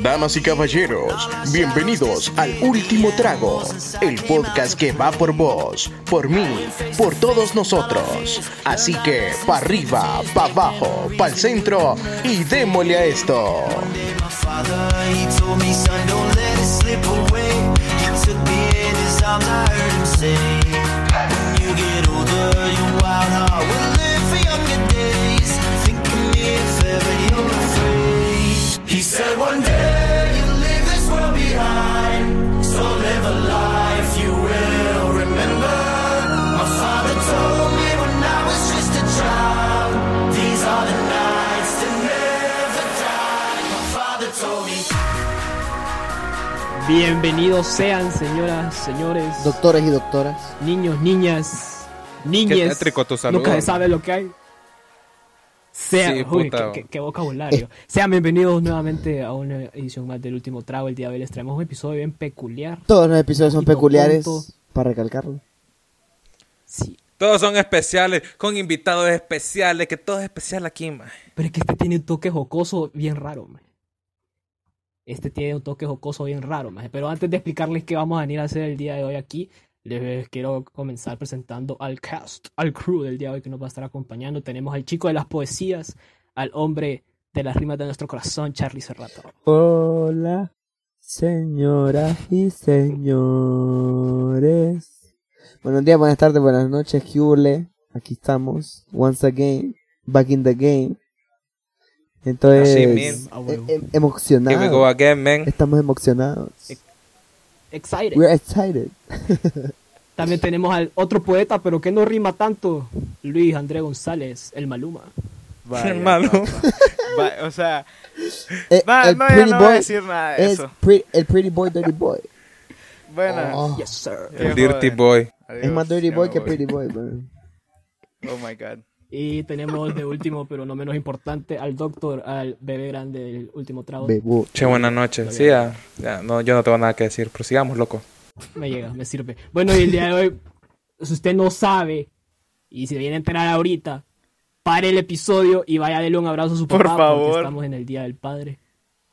Damas y caballeros, bienvenidos al Último Trago, el podcast que va por vos, por mí, por todos nosotros. Así que, pa' arriba, pa' abajo, pa' el centro y démosle a esto. Bienvenidos sean, señoras, señores, Doctores y doctoras. niños, niñas, saludo. Nunca se sabe lo que hay. Sean, Sí, uy, qué, qué- qué vocabulario. Sean bienvenidos nuevamente a una edición más del último trago. El día de hoy les traemos un equisodio bien peculiar. Todos los episodios son peculiares, tonto. para recalcarlo. Sí, Todos son especiales, con invitados especiales, que todo es especial aquí, man. pero es que este tiene un toque jocoso bien raro, man. Este tiene un toque jocoso bien raro, man. Pero antes de explicarles qué vamos a venir a hacer el día de hoy aquí, les quiero comenzar presentando al cast, al crew del día de hoy que nos va a estar acompañando. Tenemos al chico de las poesías, al hombre de las rimas de nuestro corazón, Charlie Serrato. Hola, señoras y señores. Buenos días, buenas tardes, buenas noches, Hule. Aquí estamos, once again, back in the game. Entonces, Así mismo. Ah, e- e- emocionados. Here we go again, man. Estamos emocionados. Excited. We're excited. También tenemos al otro poeta, pero que no rima tanto, Luis André González, el Maluma. Vaya, Hermano. Va- o sea, Eh, va- el no, ya pretty no voy a boy decir nada de es eso. pre- el pretty boy, dirty boy. Bueno, Oh, Yes, sir. El Dirty. Boy. Adiós, es más dirty boy que voy. pretty boy, man. Oh my god. Y tenemos de último, pero no menos importante, al doctor, al bebé grande del último trago. Bebo. Che, buenas noches. Sí, ya, ya, no, yo no tengo nada que decir. Prosigamos, loco. Me llega, me sirve. Bueno, y el día de hoy, si usted no sabe, y se viene a enterar ahorita, pare el episodio y vaya a darle un abrazo a su Por papá, favor. porque estamos en el Día del Padre.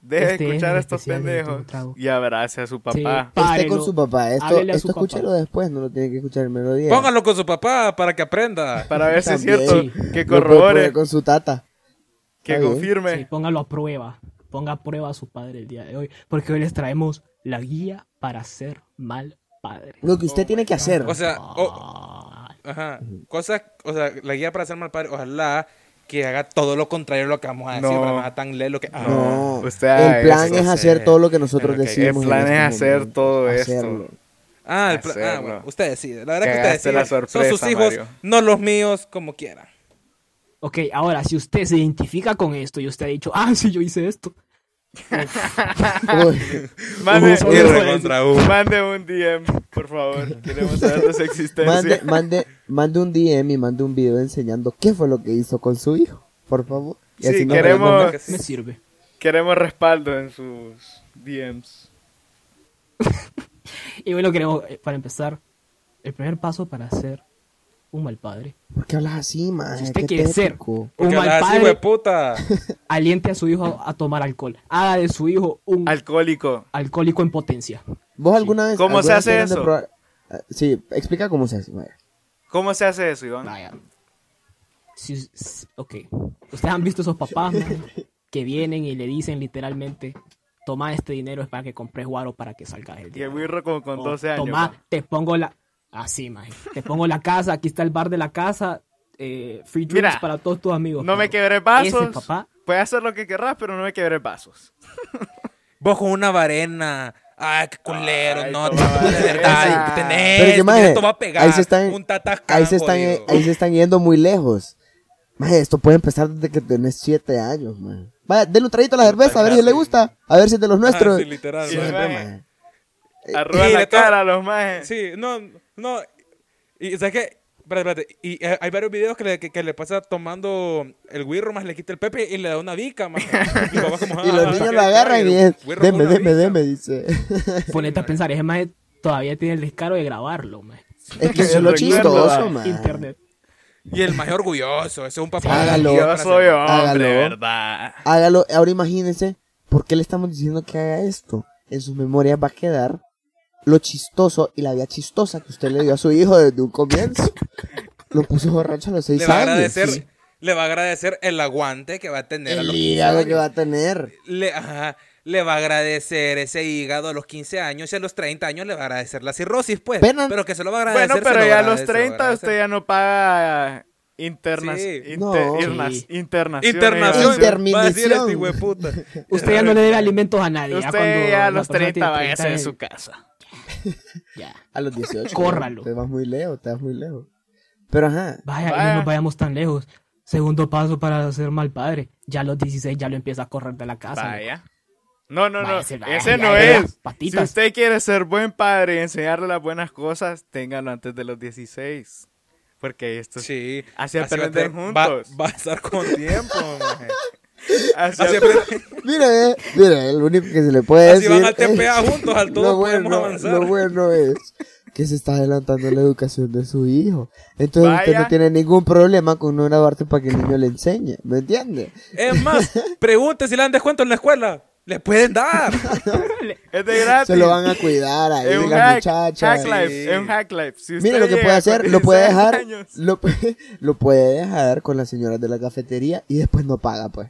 Deje de Este es escuchar a estos pendejos y abrace a su Sí, papá. Esté párelo, con su papá. Esto, esto su papá. escúchelo después, no lo tiene que escuchar el melodía. Póngalo con su papá para que aprenda. Para ver si es cierto, Sí. que corrobore, con su tata. que Está confirme. Sí, póngalo a prueba. Ponga a prueba a su padre el día de hoy, porque hoy les traemos la guía para ser mal padre. Lo que usted tiene que hacer. O sea, Ah, ajá. Cosas, o sea, la guía para ser mal padre, ojalá que haga todo lo contrario a lo que vamos a decir. No. Vamos a tan leer lo que. Ah, no, usted haga el plan es hacer todo lo que nosotros Ok, el decimos. plan en es este hacer momento. todo esto. Hacerlo. Ah, el pla- ah, bueno, usted decide. La verdad que, usted la decide. Son sus hijos, Mario. no los míos, como quieran. Ok, ahora, si usted se identifica con esto y usted ha dicho, ah, sí, yo hice esto. Mande, un DM, por favor. Queremos saber de su existencia. mande, mande, mande un DM y mande un video enseñando qué fue lo que hizo con su hijo, por favor. Y Sí, no queremos- podemos- Me sirve. Queremos respaldo en sus DMs. Y bueno, queremos, eh, para empezar, el primer paso para ser un mal padre. ¿Por qué hablas así, man? Si usted quiere ser tétrico. un mal hablas así, padre, puta. aliente a su hijo a, a tomar alcohol. Haga de su hijo un Alcohólico. alcohólico en potencia. ¿Vos alguna vez... ¿Cómo alguna se hace eso? probar- Ah, Sí, explica cómo se hace. vaya. ¿Cómo se hace eso, Iván? Vaya. Si, si- ok. Ustedes han visto esos papás man, que vienen y le dicen literalmente, toma este dinero es para que compres guaro para que salgas el Y día. el Wirro como con O, 12 años. Toma, man. te pongo la... Así, man. Te pongo la casa, aquí está el bar de la casa, eh, free drinks Mira, para todos tus amigos. No me quebré pasos. Ese papá, Puedes hacer lo que querrás, pero no me quebré pasos. Vos con una varena. Ay, qué culero. Ay, no, varena. verdad. Tenés. Pero que, maje, esto va a pegar. ahí se están- un Ahí se, están, ahí se están yendo muy lejos. Maje, esto puede empezar desde que tenés 7 años, man. Vaya, denle un traguito a la cerveza, a ver si le gusta. A ver si es de los nuestros. Ah, sí, literal. Sí, maje. Maje. maje. La cara a los majes. Sí, no, no. Y sabes qué? Espérate, espérate. Y eh, hay varios videos que le, que, que le pasa tomando el wirro más le quita el pepe y le da una vica, más. Y, papá como, Y los "Ah, niños lo agarran y deme, deme, bica". deme, dice. ponete a pensar, ese más todavía tiene el descaro de grabarlo, man. Es que eso es lo chistoso, man. Internet. Y el más orgulloso, ese es un papá. Hágalo. Yo soy hombre, Hágalo. ¿verdad? Hágalo, ahora imagínense ¿Por qué le estamos diciendo que haga esto? En sus memorias va a quedar lo chistoso y la vida chistosa que usted le dio a su hijo desde un comienzo. Lo puso borracho a los seis Le va a años. agradecer, sí. le va a agradecer el aguante que va a tener a El los 15 hígado que va a tener. Le, ajá, le va a agradecer ese hígado a los 15 años y a los 30 años le va a agradecer la cirrosis, pues. Pero- Pero que se lo va a agradecer. Bueno, pero ya a los se lo 30 agradece. usted ya no paga internas, Sí. inter- No. irnas- Sí. internación. Internación. A decir este. Usted ya no le debe alimentos a nadie. ya cuando Usted ya a los persona 30 tiene váyase de años, su casa. ya. A los 18. Córralo. Te vas muy lejos, te vas muy lejos. Pero ajá. Vaya, no nos vayamos tan lejos. Segundo paso para ser mal padre. Ya a los 16 ya lo empieza a correr de la casa. Vaya. No, no, no. Vaya, ese- vaya, Ese ya, no es. Si usted quiere ser buen padre y enseñarle las buenas cosas, téngalo antes de los 16. Porque esto Sí. Así va a aprenden tener- va- juntos. Va, a estar con tiempo, maje. Así Así, aprende- aprende- Mire, eh, mire, lo único que se le puede así decir. van al es- TPA juntos, al todo lo podemos bueno, avanzar. lo bueno es que se está adelantando la educación de su hijo. Entonces usted Vaya. no tiene ningún problema con no graduarte para que el niño le enseñe. ¿Me entiende? Es más, pregunte si le dan descuento en la escuela. Le pueden dar. es de gratis. Se lo van a cuidar ahí, Es un las hack, muchachas. hack life, Sí. es un hack life. Si usted Mire lo que puede hacer, lo puede 16 dejar, lo, puede- lo puede dejar con las señoras de la cafetería y después no paga, pues.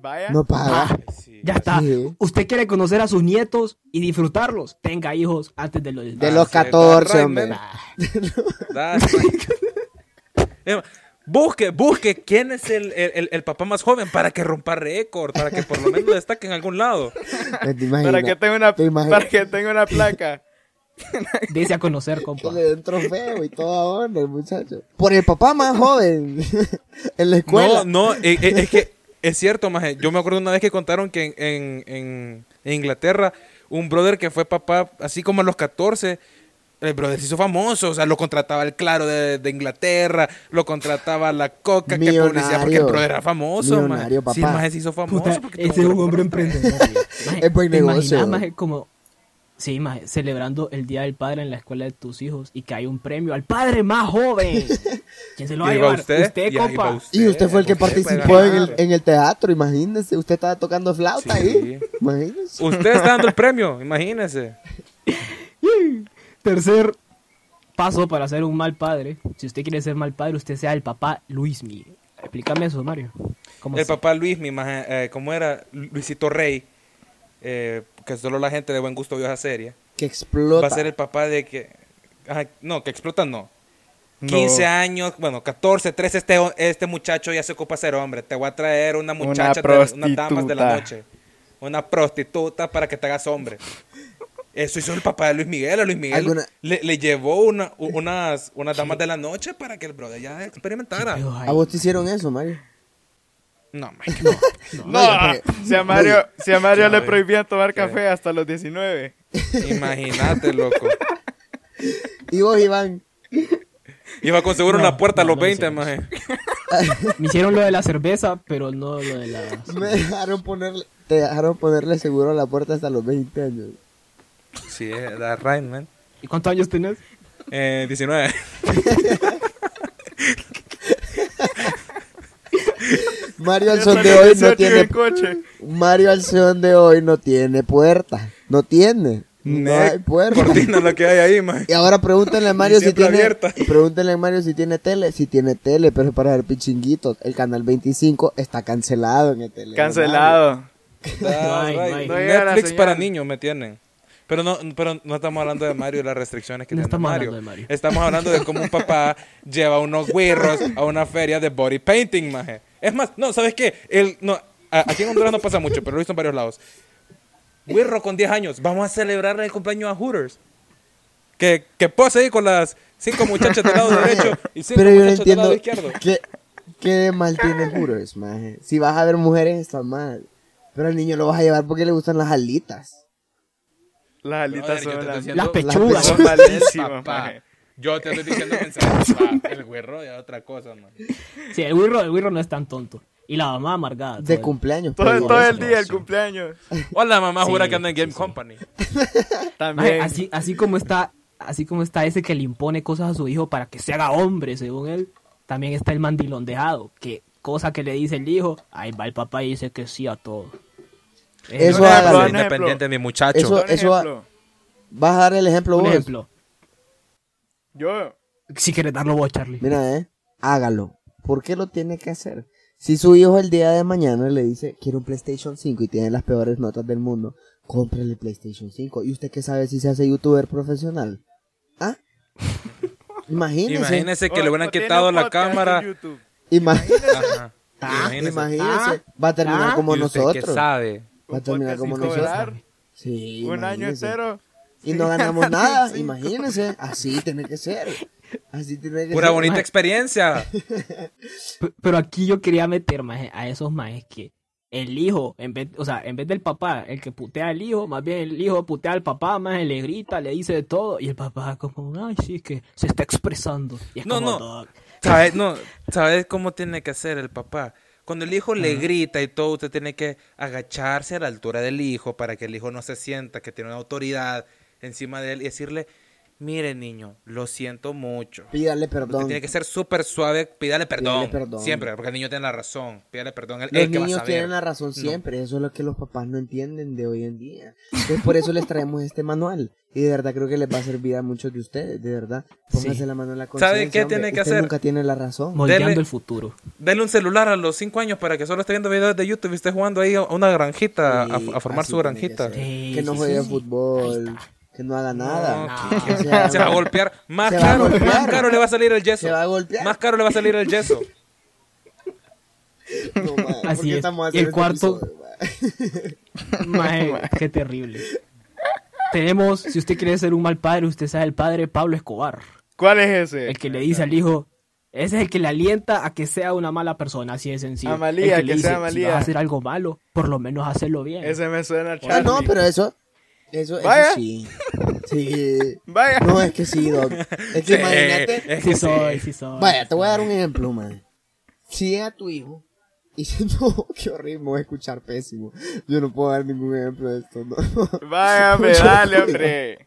Vaya. No paga. Ah, Sí. ya está. Sí. Usted quiere conocer a sus nietos y disfrutarlos. Tenga hijos antes de los De Ah, los sí, 14, right, hombre. Busque, busque quién es el, el- el- papá más joven para que rompa récord, para que por lo menos destaque en algún lado. ¿Te imaginas? Para que tenga una, ¿Te imaginas? para que tenga una placa. Dese a conocer, compa. le den trofeo y toda onda el muchacho. Por el papá más joven en la escuela. No, no, eh, eh, es que es cierto, maje. Yo me acuerdo una vez que contaron que en, en- en- en Inglaterra, un brother que fue papá así como a los 14, el brother se hizo famoso, o sea, lo contrataba el Claro de, de Inglaterra, lo contrataba la Coca, que publicidad, porque el brother era famoso, maje. Millonario, Sí, el papá. maje se hizo famoso. Puta, porque ese es un hombre emprendedor. Es buen ¿te negocio. imaginas, maje, como... Sí, maje, celebrando el Día del Padre en la escuela de tus hijos y que hay un premio al padre más joven. ¿Quién se lo va a llevar? usted, Usted, y compa. usted. Y usted fue el que participó en el, ganar. en el teatro, imagínese. Usted estaba tocando flauta Sí. ahí. Imagínese. Usted está dando el premio, imagínese. Tercer paso para ser un mal padre. Si usted quiere ser mal padre, usted sea el papá Luismi. Explícame eso, Mario. ¿Cómo El papá Luis, mi eh, ¿cómo era? Luisito Rey, eh, que solo la gente de buen gusto vio esa serie. Que explota. Va a ser el papá de que... ajá, no, que explota no. No. 15 años, bueno, 14, 13, este, este muchacho ya se ocupa de ser hombre. Te voy a traer una muchacha, de, unas damas de la noche. Una prostituta para que te hagas hombre. Eso hizo el papá de Luis Miguel. A Luis Miguel ¿Alguna- le, le llevó una, unas, unas damas de la noche para que el brother ya experimentara. ¿A vos te hicieron eso, Mario? No, Mike, no. No, Oye, si a Mario, si a Mario le prohibían tomar ¿Qué? café hasta los 19. Imagínate, loco. Y vos, Iván. Iba con seguro en No, la puerta a no, los no 20, hicimos. maje. Me hicieron lo de la cerveza, pero no lo de la... Me dejaron ponerle, te dejaron ponerle seguro a la puerta hasta los 20 años. Sí, that's right, man. ¿Y cuántos años tenés? Eh, 19. Mario al Ya son salió de hoy no 18 en tiene coche. Mario al son de hoy no tiene puerta. No tiene. No hay puerta. Cortina lo que hay ahí, maje. Y ahora pregúntenle a Mario si tiene abierta. pregúntenle a Mario si tiene tele, si tiene tele, pero es para ver pichinguitos. El canal 25 está cancelado en el tele. Cancelado. That's No hay, no hay. Netflix para niños me tienen. Pero no, pero no estamos hablando de Mario y las restricciones que No tiene estamos Mario. hablando de Mario. Estamos hablando de cómo un papá lleva unos güirros a una feria de body painting, maje. Es más, no, ¿sabes qué? El, no, a- aquí en Honduras no pasa mucho, pero lo he visto en varios lados. Güirro con 10 años, vamos a celebrar el cumpleaños a Hooters. Que, que pose ahí con las cinco muchachas del lado derecho y cinco Pero yo muchachos del lado izquierdo. qué, mal tiene Hooters, maje. Si vas a ver mujeres está mal. Pero al niño lo vas a llevar porque le gustan las alitas. Las alitas son las... Las pechugas. Son malísimas, Papá. maje. Yo te estoy diciendo mensaje, papá. El güirro ya otra cosa, man. Sí, el güirro, el no es tan tonto. Y la mamá amargada. De el- cumpleaños. Todo, todo el eso, día el cumpleaños. Hola, mamá Sí, jura que anda en Game sí. Company. También. así, así como está, así como está ese que le impone cosas a su hijo para que se haga hombre, según él, también está el mandilón dejado, que cosa que le dice el hijo, ahí va el papá y dice que sí a todo. Eso un ejemplo. independiente, mi muchacho. Eso- ejemplo. Vas a dar el ejemplo Un vos. ejemplo. Yo, Si quieres darlo vos, Charlie. Mira, eh, hágalo. ¿Por qué lo tiene que hacer? Si su hijo el día de mañana le dice, quiero un PlayStation 5 y tiene las peores notas del mundo, cómprele el PlayStation 5. ¿Y usted qué sabe si se hace youtuber profesional? ¿Ah? Imagínese. Imagínese que le hubieran quitado la cámara. Ah, Imagínese. imagínese. Va a terminar Ah. como ¿Y usted qué nosotros. sabe? Va a terminar como nosotros. Sí, Un año imagínese. entero. Y no ganamos nada, imagínense. Así tiene que ser. Así tiene que Pura ser. bonita experiencia. Pero aquí yo quería meter maje, a esos majes que el hijo, en vez, o sea, en vez del papá, el que putea al hijo, más bien el hijo putea al papá, más le grita, le dice de todo, y el papá como, ay, sí, que se está expresando. Y es No, como, no. ¿Sabes? No, ¿sabes cómo tiene que hacer el papá? Cuando el hijo le grita y todo, usted tiene que agacharse a la altura del hijo para que el hijo no se sienta que tiene una autoridad encima de él y decirle, mire niño, lo siento mucho. Pídale Usted perdón. tiene que ser súper suave, pídale perdón, Pídale perdón. Siempre, porque el niño tiene la razón. Pídale perdón. Él, Los él que va a niños saber. tienen la razón siempre, eso es lo que los papás no entienden de hoy en día. Entonces por eso les traemos este manual. Y de verdad creo que les va a servir a muchos de ustedes, de verdad. Pónganse Sí. la mano en la conciencia. ¿Sabe qué hombre. tiene que Usted hacer? nunca tiene la razón. moldeando Dele- el futuro. Dale un celular a los 5 años para que solo esté viendo videos de YouTube y esté jugando ahí a una granjita, a- Sí, a, formar así su que granjita. ser. Sí, que no sí, juegue sí. fútbol, que no haga nada. No, Que que- sea- se va a golpear. Más caro, golpear. más caro le va a salir el yeso. Se va a golpear. Más caro le va a salir el yeso. No, ¿por Así es. estamos Y el cuarto- este episodio, madre? Maje, qué terrible. Tenemos, si usted quiere ser un mal padre, usted sabe el padre Pablo Escobar. ¿Cuál es ese? El que le dice al hijo, ese es el que le alienta a que sea una mala persona, así de sencillo. Amalía, El que le sea Amalía. Si vas a hacer algo malo, por lo menos hacerlo bien. Ese me suena a Ah, no, pero eso, eso, eso Vaya. sí. Sí. Vaya. No, es que sí, Doc. Es que Sí, imagínate. es Sí que soy, sí. soy. Vaya, te voy a dar un ejemplo, man. Si es a tu hijo y si no, qué horrible, me voy a escuchar pésimo. Yo no puedo dar ningún ejemplo de esto, no. Vaya, hombre, dale, hombre.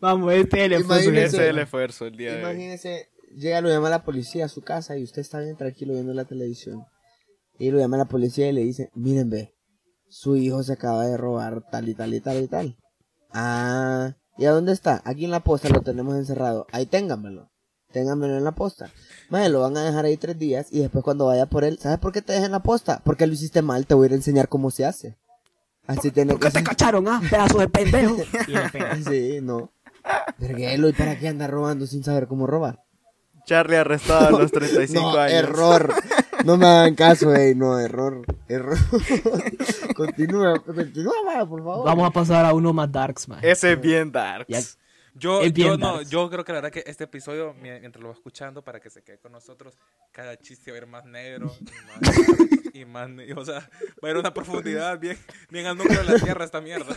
Vamos, este es el esfuerzo. Imagínese. Ese es el esfuerzo el día de hoy. Imagínese, llega, lo llama la policía a su casa y usted está bien tranquilo viendo la televisión. Y lo llama la policía y le dice, miren ve, su hijo se acaba de robar tal y tal y tal y tal. Ah, ¿y a dónde está? Aquí en la posta lo tenemos encerrado. Ahí ténganmelo. Ténganmelo en la posta. Madre, lo van a dejar ahí tres días y después cuando vaya por él, ¿sabes por qué te dejan en la posta? Porque lo hiciste mal, te voy a ir a enseñar cómo se hace. Así tiene ¿Por que te cacharon, ah? Pedazo de pendejo. Sí, no. Verguelo, ¿y para qué anda robando sin saber cómo robar? Charlie arrestado a los 35 no, años. error. No me hagan caso, ey, no, error, error. continúa, continúa, vaya, por favor. Vamos a pasar a uno más darks, man. Ese es bien dark. Ya- Yo, yo, no, darks. yo creo que la verdad que este episodio, mi- mientras lo va escuchando, para que se quede con nosotros, cada chiste va a ir más negro y más, y más ne- o sea, va a ir a una profundidad bien, bien al núcleo de la tierra esta mierda.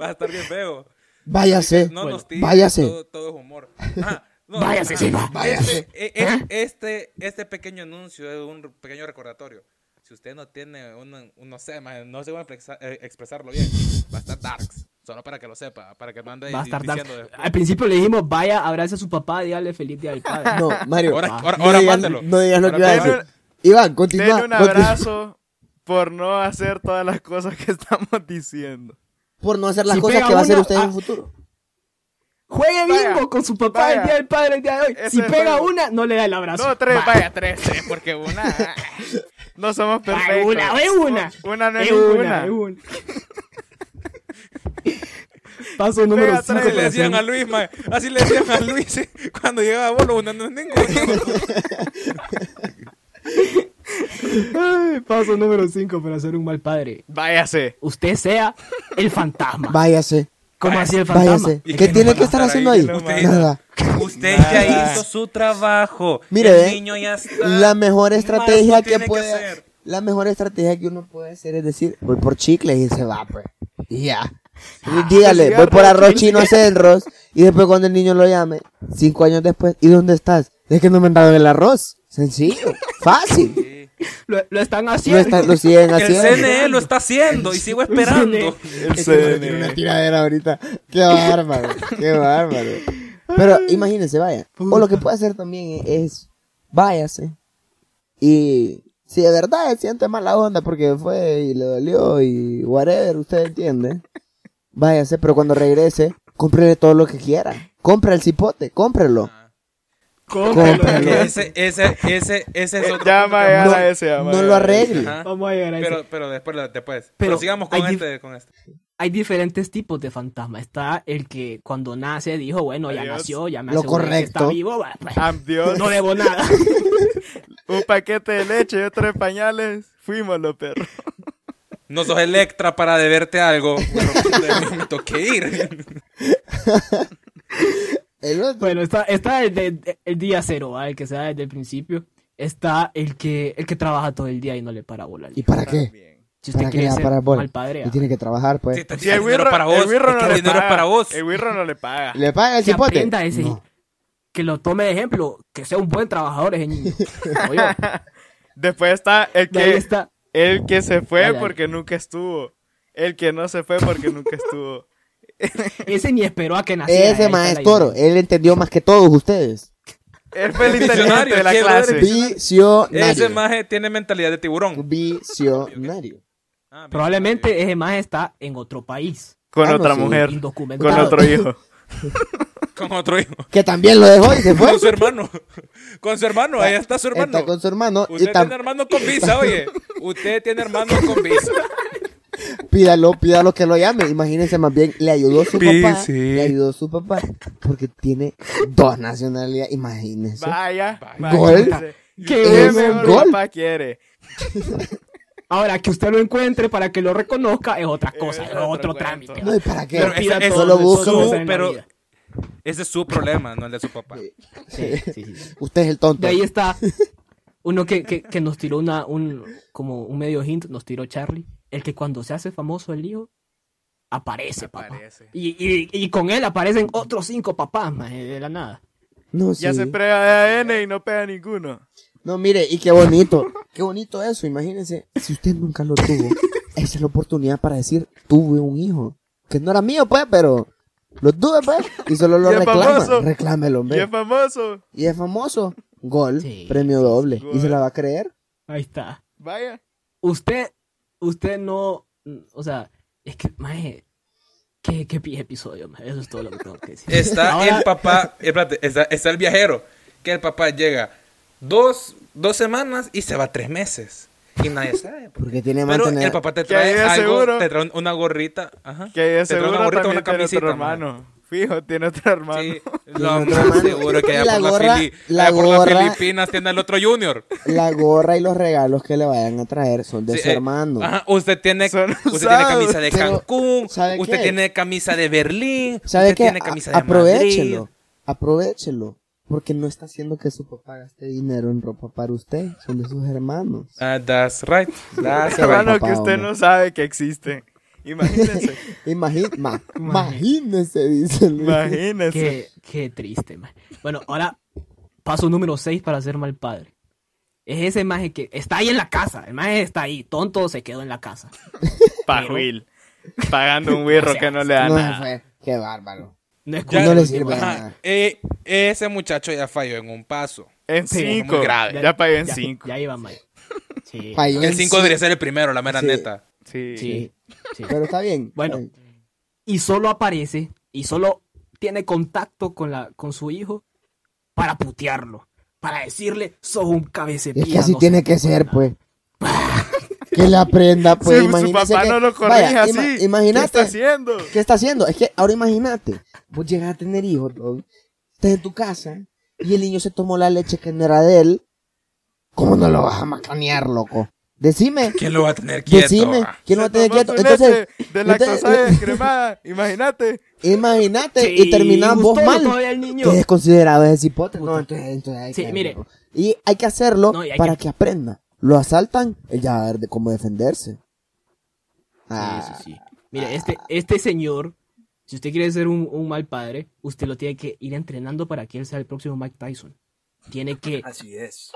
Va a estar bien feo. Váyase, No nos tires, váyase. todo, todo es humor. Ah, no, Váyase, ah, sí, va. Váyase. Este, e- e- este, este pequeño anuncio es un pequeño recordatorio. Si usted no tiene un, un- no sé, man, no sé cómo eh, expresarlo bien, va a estar darks. Solo para que lo sepa, para que no ande Va a estar dark. diciendo después. Al principio le dijimos, vaya, abrace a su papá, dígale feliz día del padre. No, Mario, Ahora, Ah. ahora, no, ahora digas, mándelo. no digas lo que Ahora iba a decir. Iván, continúa. Denle un continúa. abrazo por no hacer todas las cosas que estamos diciendo. Por no hacer las Si cosas que va a hacer usted en ah, el futuro. Juegue Vaya, bingo con su papá vaya. el día del padre el día de hoy. Si pega juego. una, no le da el abrazo. No, tres, Va. vaya, tres, tres, porque una. No somos perfectos. una, es una. Una no es, una, es una. Paso número Pega 5 Así le decían a Luis, mae. Así le decían a Luis eh, cuando llegaba a bolo, una no es ninguno. Paso número 5 para ser un mal padre. Váyase. Usted sea el fantasma. Váyase, ¿Cómo así el fantasma? váyase. ¿Y ¿Qué qué tiene que estar haciendo ahí? Nada. Usted Nada. ya hizo su trabajo. Mire, el ve, niño ya está. La mejor estrategia que puede hacer. la mejor estrategia que uno puede hacer es decir, voy por chicles y se va, pues. Y ya. Ah, Y Dígale, voy por arroz chino Cerros y después cuando el niño lo llame, cinco años después, ¿y dónde estás? Es que no me han dado el arroz. Sencillo, fácil. Lo, lo están Lo, haciendo. está- lo siguen El haciendo. CNE lo está haciendo y sigo esperando. El que me tiene una CNE. tiradera ahorita. Qué bárbaro, qué bárbaro. Pero imagínense, vaya. O lo que puede hacer también es, váyase. Y Si de verdad se siente mala onda porque fue y le dolió y whatever, usted entiende. Váyase, pero cuando regrese, cómprele todo lo que quiera. Compre el cipote, cómprelo. Cómpralo. Ese, ese, ese, ese es otro Ya punto va a No, ese. ya va a no lo ese. arregle. Ajá. Vamos a llegar a Pero, eso. pero después, después. Pero, Pero sigamos con este, con este. Hay diferentes tipos de fantasma. Está el que cuando nace dijo, bueno, ya nació, ya me Lo aseguré que está correcto. vivo, pues, Am Dios, no debo nada. un paquete de leche y otro de pañales. Fuimos los perros. No sos Electra para deberte algo. Bueno, me toqué ir. El otro, Bueno, está, está el, de- el día cero, ¿va? el que se da desde el principio. Está el que, el que trabaja todo el día y no le para bola. ¿Y para qué? Bien. Si usted ¿Para qué le quiere ser mal padre, Y tiene que trabajar, pues. Sí, Si el el dinero wirro, para vos. el no que le paga. para vos. El wirro no le paga. ¿Le paga el que cipote? aprenda ese, No. que lo tome de ejemplo, que sea un buen trabajador ese niño. Después está el que, está. el que se fue Dale, dale. porque nunca estuvo. El que no se fue porque nunca estuvo. Ese ni esperó a que naciera. Ese maestro, él entendió más que todos ustedes. Él fue el inteligente de la clase. Visionario. Ese maje tiene mentalidad de tiburón. Visionario. Ah. Probablemente ese más está en otro país. Con Ah, no, otra sí. mujer. Con otro hijo. Con otro hijo. Que también lo dejó y se fue. Con su hermano. Con su hermano. Ahí está su hermano. Está con su hermano. Usted Y tiene hermano con visa, oye. Usted tiene hermano con visa. Pídalo, pídalo que lo llame. Imagínense más bien, le ayudó su papá. sí. Le ayudó su papá. Porque tiene dos nacionalidades. Imagínense. Vaya. Vaya. Gol. imagínese. ¿Y ¿Qué qué es mejor gol? papá quiere? Ahora, que usted lo encuentre para que lo reconozca es otra cosa, Es es otro trámite. No, ¿y para qué? Pero Pida ese- busca lo que pero-. Ese es su problema, no el de su papá. Sí, sí, sí. Usted es el tonto. De ahí está uno que, que, que nos tiró una, un, como un medio hint, nos tiró Charlie. El que cuando se hace famoso el hijo, aparece, papá. Aparece. Y, y, y con él aparecen otros cinco papás, maje, de la nada. No, Ya sí. se pega de ADN y no pega ninguno. No, mire, y qué bonito. Qué bonito eso, imagínense. Si usted nunca lo tuvo, esa es la oportunidad para decir, tuve un hijo. Que no era mío, pues, pero lo tuve, pues. Y solo lo Y reclama. famoso. Reclámelo, Y es famoso. Y es famoso. Gol, Sí, premio doble. Gol. ¿Y se la va a creer? Ahí está. Vaya. Usted, usted no, o sea, es que, maje, qué, qué episodio, maje, eso es todo lo que tengo que decir. Está Ahora- el papá, espérate, está, está el viajero, que el papá llega dos, dos semanas y se va tres meses. Y nadie sabe. Porque tiene Pero mantener... el papá te trae algo, seguro- te trae una gorrita, ajá. Que te trae una gorrita, una camisita. hermano. Fijo, tiene otro hermano. Sí, lo otro más hermano. seguro que allá la por, gorra- la Fili- la allá por las gorra- Filipinas tiene el otro junior. La gorra y los regalos que le vayan a traer son de Sí, su eh, hermano. Ajá, usted tiene, Son usted tiene camisa de pero, Cancún, ¿sabe usted qué? tiene camisa de Berlín, ¿Sabe usted qué? tiene camisa de aprovechelo. Madrid. Aprovechelo. Porque no está haciendo que su papá gaste dinero en ropa para usted. Son de sus hermanos. Ah, that's right. That's right. hermano papá, que usted hombre. no sabe que existe. Imagínense. Imagi- ma- imagínese, dice Luis. Imagínense. Qué, qué triste, maje. Bueno, ahora paso número 6 para ser mal padre. Es ese maje que está ahí en la casa. El maje está ahí, tonto, se quedó en la casa. Pajuil. Pagando un birro O sea, que no le da No nada. fue. Qué bárbaro. No es Ya- no le sirve. Ajá, nada. eh, ese muchacho ya falló en un paso. En Sí, cinco. muy grave. Ya pagué en ya- cinco. Ya iba mal. Sí, Falló El en 5 sí, debería ser el primero, la mera Sí. neta. Sí. sí, sí. Pero está bien. Bueno. está bien. Y solo aparece y solo tiene contacto con, la, con su hijo para putearlo. Para decirle, sos un cabecepiedra. Es que así no tiene que ser, nada". pues. Que le aprenda, pues. Sí, su papá que- no lo corrige Vaya, así. ima- ¿Qué imagínate. está haciendo? ¿Qué está haciendo? Es que ahora imagínate, vos llegas a tener hijos, dog, estás en tu casa y el niño se tomó la leche que no era de él. ¿Cómo no lo vas a macanear, loco? Decime, ¿Quién lo va a tener quieto? decime, ¿quién lo va a tener quieto? Entonces, de lactosa entonces- descremada. Imagínate. imagínate Sí, y terminas vos mal. Que es considerado ese cipote. No, entonces, entonces hay Sí, que- mire. Y hay que hacerlo No, y hay para que- que... aprenda. Lo asaltan, él ya va a ver de cómo defenderse. Ah, Sí, sí, sí. Mire, este, este señor, si usted quiere ser un, un mal padre, usted lo tiene que ir entrenando para que él sea el próximo Mike Tyson. Tiene que Así es.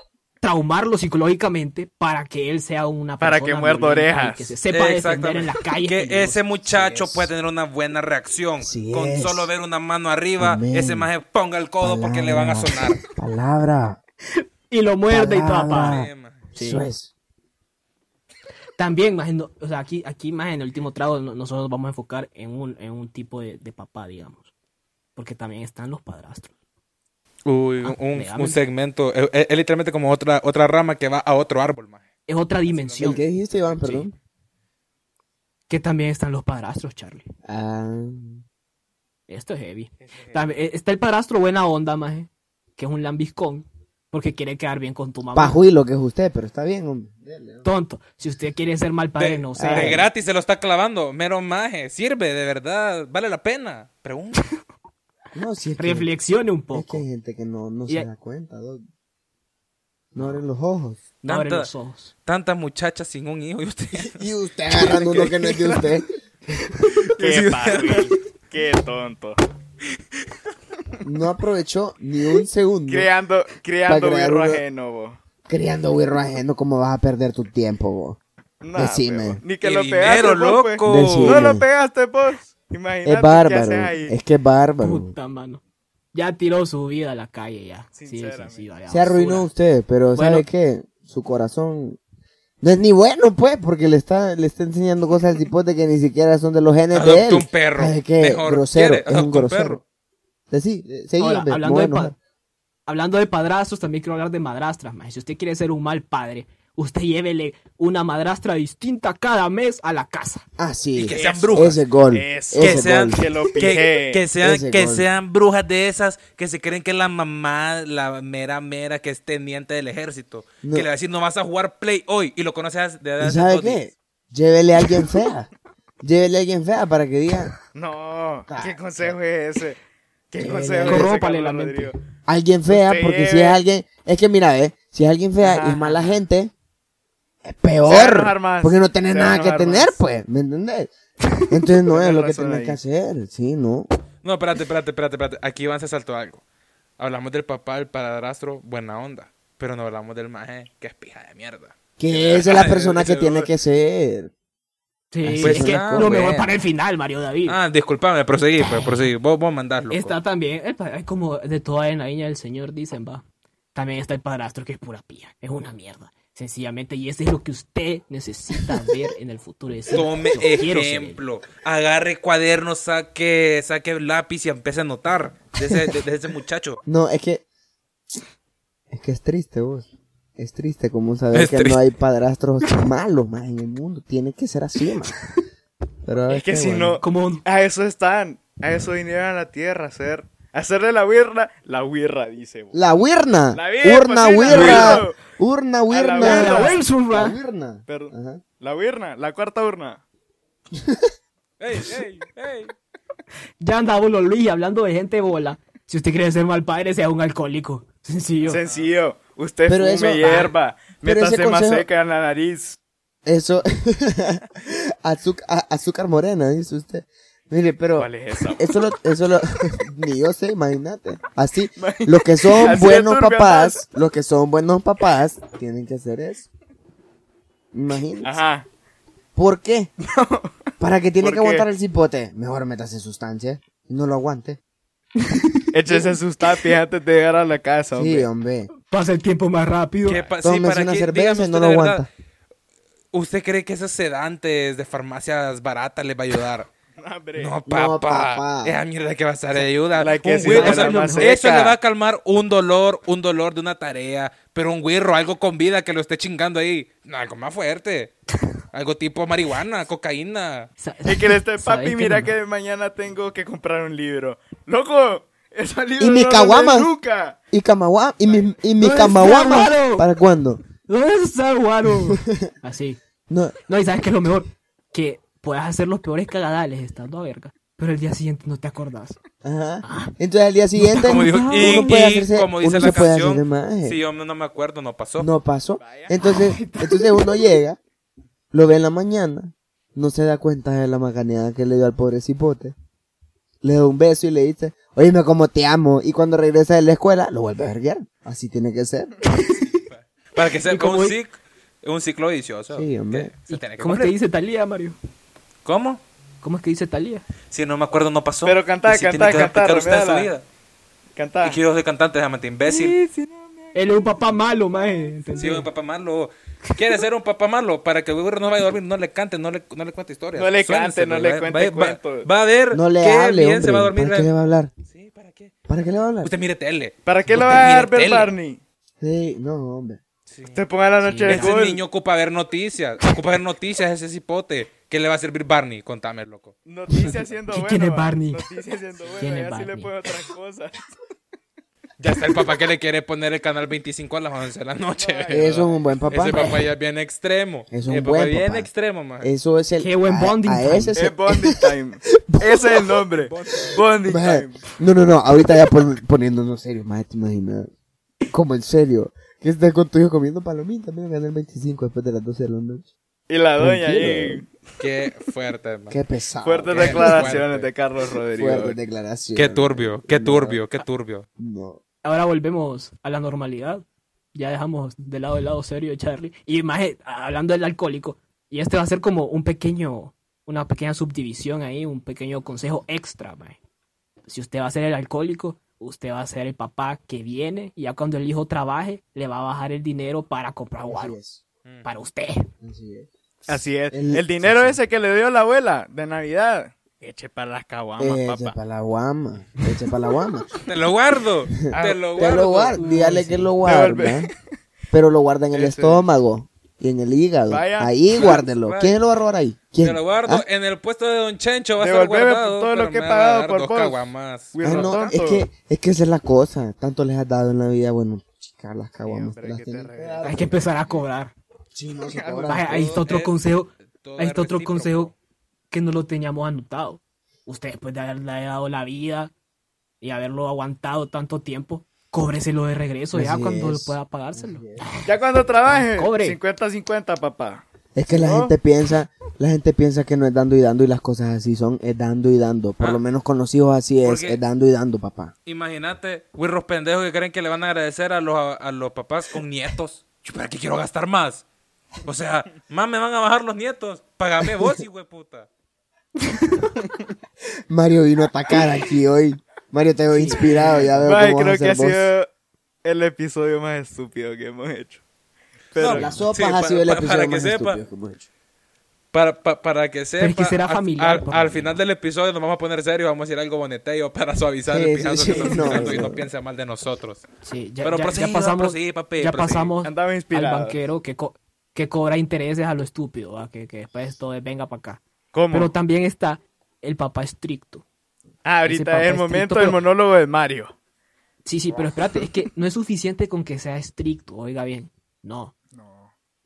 Traumarlo psicológicamente para que él sea una Para persona que muerda orejas. Que se sepa defender en la calle. Que ese muchacho Sí es. puede tener una buena reacción. Sí Con es. solo ver una mano arriba, Amén. ese maje ponga el codo porque le van a sonar. Palabra. Y lo muerde y Palabra. padre. Sí. Eso es. También, más no- o sea, aquí, aquí más en el último trago no- nosotros nos vamos a enfocar en un, en un tipo de, de papá, digamos. Porque también están los padrastros. Uy, Ah, un, un segmento. Es, es- es literalmente como otra, otra rama que va a otro árbol, maje. Es otra dimensión. ¿El qué dijiste, Iván? Perdón. Que también están los padrastros, Charlie. Ah, Esto es heavy. También, eh, está el padrastro buena onda, maje. Que es un lambiscón. Porque quiere quedar bien con tu mamá. pajuilo que es usted, pero está bien, hombre. Dele, hombre. Tonto. Si usted quiere ser mal padre, De, no de sé. Ay. gratis se lo está clavando. Mero maje. Sirve, de verdad. Vale la pena. Pregunta. No, si es que, Reflexione un es que poco. hay gente que no, se hay- da cuenta. No abren los ojos. No abre Tanta- los ojos. Tantas muchachas sin un hijo y usted. Y usted agarrando uno que no es de usted. Qué padre. Qué tonto. No aprovechó ni un segundo. Creando, creando birro ajeno, bo. Criando birro ajeno, ¿cómo vas a perder tu tiempo, vos? Nah, Decime. Ni que lo pegaste, vos, pues. loco. Decime. No lo pegaste, vos. Imagínate Es bárbaro. ahí. Es que es bárbaro. Puta mano. Ya tiró su vida a la calle ya. Sí, sí, sí, vaya Se arruinó usted, pero Bueno. ¿sabe qué? Su corazón no es ni bueno, pues, porque le está, le está enseñando cosas al cipote que ni siquiera son de los genes de él. un perro. ¿Sabe qué? Mejor. Grosero, ¿Quiere? es un Adopte un grosero. perro. Ahora, hablando, de hablando de padrastros, también quiero hablar de madrastras. Si usted quiere ser un mal padre, usted llévele una madrastra distinta cada mes a la casa. Ah, sí. Y que sean brujas. Ese gol. Ese que sean, gol. Que lo que, pijee. que sean, Ese que gol. sean brujas de esas que se creen que es la mamá, la mera mera que es teniente del ejército. No. Que le va a decir, no vas a jugar play hoy. Y lo conoces de ¿Y hace sabe qué? Llévele a alguien fea. Llévele a alguien fea para que diga, No, Ah, ¿qué consejo es ese? ¿Qué consejo es ese, la mente. Alguien fea, Usted porque si es alguien, es que mira, eh, si es alguien fea Ajá, y es mala gente, es peor. más. Porque no tenés nada que tener, más. pues, ¿me entendés? Entonces no es lo que tenés ahí. que hacer, sí, no. No, espérate, espérate, espérate, espérate. Aquí Iván se saltó algo. Hablamos del papá, el padrastro, buena onda. Pero no hablamos del maje, que es pija de mierda. Que esa es la persona que tiene que ser. Sí, Pues es que lo mejor bueno. para el final, Mario David. Ah, disculpame, proseguí, pues proseguí. Vos, vos mandás, loco. Está también, es como de toda en la viña del Señor, dicen, va. También está el padrastro que es pura pía, es una mierda. Sencillamente, y eso es lo que usted necesita ver en el futuro. decir, Tome "Yo quiero ser él". ejemplo. Agarre cuaderno, saque, saque lápiz y empiece a anotar de ese, de- de ese muchacho. No, es que. Es que es triste, vos. Es triste como saber Es que triste. no hay padrastros malos más en el mundo. Tiene que ser así, más. Pero Es que si bueno. no, Como a eso están. A eso vinieron a la tierra a hacer. Hacerle la huirra. La huirra, dice. bo. La wirna. La Urna, pues la wirra. birra. Urna, A la wirna. Perdón. Ajá. La huirna, la cuarta urna. ¡Ey, ey, ey! Ya anda uno Luis hablando de gente bola. Si usted quiere ser mal padre, sea un alcohólico. Sencillo. Sencillo. Usted Pero fume eso- hierba. Métase más seca en la nariz. Eso. azúcar, azúcar morena, dice usted. Mire, pero. ¿Cuál es esa? Eso lo, eso lo, ni yo sé, imagínate. Así, los que son Así buenos papás, los que son buenos papás, tienen que hacer eso. Imagínate. Ajá. ¿Por qué? Para que tiene ¿Por que qué? aguantar el cipote. Mejor métase sustancia. y No lo aguante. Échese sus tapis antes de llegar a la casa, Sí, hombre. hombre. Pasa el tiempo más rápido. ¿Qué pa- sí, para una qué- cerveza dígame y no usted lo verdad, aguanta. ¿Usted cree que esos sedantes de farmacias baratas les va a ayudar? Hombre. No, papá. papá. Esa mierda que va a de ayuda. La que Un güiro, o sea, eso le va a calmar un dolor, un dolor de una tarea. Pero un güirro, algo con vida que lo esté chingando ahí. No, algo más fuerte. Algo tipo marihuana, cocaína. Y que le esté, ¿sabes papi, mira no? que mañana tengo que comprar un libro. ¡Loco! Ese libro Y mi no caguama. nunca. Y Kamawa, y mi, y mi No es. ¿para cuándo? ¿Dónde está Guaro? Así. No, No, y sabes que lo mejor, que puedes hacer los peores cagadales estando a verga, pero el día siguiente no te acordás. ajá. Entonces al día siguiente, Como, dijo, y, uno puede y hacerse, como dice uno la se puede hacer de canción, maje. si yo no me acuerdo, no pasó. No pasó. Entonces, entonces uno llega, lo ve en la mañana, no se da cuenta de la macaneada que le dio al pobre cipote. Le da un beso y le dice, oíme como te amo. Y cuando regresa de la escuela, lo vuelve a verguiar. Así tiene que ser. Para que sea ¿Y cómo un, es? cic- un ciclo vicioso. Sí, hombre. que se tiene que ¿Cómo cumplir. dice Talía, Mario? ¿Cómo? ¿Cómo es que dice Talía? Si no me acuerdo, no pasó. Pero cantá, Y si cantá, tiene que cantá, aplicar usted en su remedala. vida. Canta. Y que yo soy cantante, déjame imbécil. Él es un papá malo, maje. ¿entendés? Sí, un papá malo. quiere ser un papá malo para que el güey no vaya a dormir, no le cante, no le, no le cuente historias. No le cante, no le va- cuente va- cuentos. Va, va a ver No le qué hable, bien hombre. se va a dormir. ¿Para qué le va a hablar? Sí, ¿para qué? ¿Para qué le va a hablar? Usted mire tele. ¿Para qué Usted va a dar ver. Barney? Sí, no, hombre. Te ponga la noche de Ese gol. niño ocupa ver noticias. Ocupa ver noticias ese cipote. ¿Qué le va a servir Barney? Contame, loco. Noticias siendo bueno. ¿Quién es. Barney? Noticias siendo bueno. ¿Quién es ya sí le puedo otras cosas. Ya está el papá que le quiere poner el canal 25 a las 11 de la noche. Eso es un buen papá. Ese papá ya es bien extremo. Es un el papá buen bien papá. extremo, man. Eso es el. Qué buen a- bonding a time. ese es el- Bonding Time. Ese es el nombre. Bonding Maje, Time. No, no, no, ahorita ya pon- poniéndonos serios, más te imaginas. Como en serio. Que estés con tu hijo comiendo palomitas, mira, ganar el 25 después de las 12 de la noche. Y la doña ahí. Qué fuerte, man. Qué pesado. Fuertes qué declaraciones fuerte. de Carlos Rodrigo. Fuerte declaración. Qué turbio, qué turbio, qué turbio. No. Ahora volvemos a la normalidad. Ya dejamos de lado el lado serio de Charlie. Y más eh, hablando del alcohólico. Y este va a ser como un pequeño, una pequeña subdivisión ahí, un pequeño consejo extra, maje. Si usted va a ser el alcohólico, usted va a ser el papá que viene y ya cuando el hijo trabaje, le va a bajar el dinero para comprar guaro. Para usted. Así es. Así es. El- El, dinero sí, sí. ese que le dio la abuela de Navidad. Eche para las caguamas, Eche papá. para la guama. Eche para la guama. Te lo guardo. Te lo Te guardo. lo guarda. Dígale que lo Devuelve. guarda. Pero lo guarda en el estómago. Y en el hígado. Vaya. Ahí guárdelo. Vaya. ¿Quién lo va a robar ahí? ¿Quién? Te lo guardo ¿Ah? en el puesto de Don Chencho. Va a estar guardado. todo lo que he pagado por dos vos. caguamas. Güey, Ah, no es que, es que esa es la cosa. Tanto les has dado en la vida. Bueno, chicas, las caguamas. Te te. Hay que empezar a cobrar. Sí, no, se ahí está otro es- consejo. Ahí es está otro consejo que no lo teníamos anotado. Usted después de haberle dado la vida y haberlo aguantado tanto tiempo, cóbreselo de regreso ya Así cuando es. pueda pagárselo. Ya cuando trabaje, Cobre. 50-50, papá. Es que la ¿No? gente piensa, la gente piensa que no es dando y dando y las cosas así son, es dando y dando. Por Ah. lo menos con los hijos así es, Porque- es dando y dando, papá. Imagínate, güirros pendejos que creen que le van a agradecer a los, a los papás con nietos. Yo, ¿Para qué quiero gastar más? O sea, más me van a bajar los nietos. Págame vos, hijo de puta. Mario vino a atacar aquí hoy. Mario te veo inspirado, ya veo Maje, cómo creo vas a que ha vos. sido el episodio más estúpido que hemos hecho. Pero No, La sopa Sí, ha pa- sido el episodio para que más sepa. estúpido que hemos hecho. Para, pa- para que sepa, es que será al- familiar, al, al lo final del episodio nos vamos a poner serios, vamos a decir algo boneteo para suavizar Sí, el pijazo sí, que estamos no, tirando y no. no piense mal de nosotros. Sí, ya, Pero ya- ya prosiga, pasamos, prosigue, papi, ya prosigue. pasamos al inspirado. banquero que, co- que cobra intereses a lo estúpido, ¿va? Que, que después todo es venga para acá. ¿Cómo? Pero también está el papá estricto. ah, ahorita es el momento pero- del monólogo de Mario. Sí, sí, pero espérate, es que no es suficiente con que sea estricto, oiga bien. No.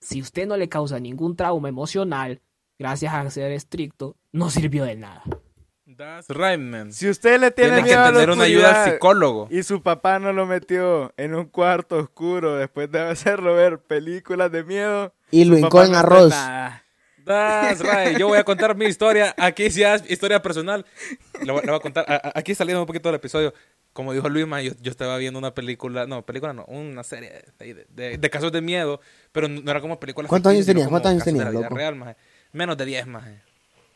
Si usted no le causa ningún trauma emocional gracias a ser estricto, no sirvió de nada. That's right, man. Si usted le tiene, Tiene que miedo a la tener una ayuda al psicólogo. Y su papá no lo metió en un cuarto oscuro después de hacerlo ver películas de miedo. Y lo su hincó papá en arroz. nada. That's right. Yo voy a contar mi historia. Aquí sí es historia personal. Le voy, a contar. a- Aquí saliendo un poquito del episodio. Como dijo Luis, yo, yo estaba viendo una película. No, película no. Una serie de, de- de- casos de miedo. Pero no era como película. ¿Cuántos años tenías? ¿Cuántos años tenías, la loco? real, maje. Menos de 10, más.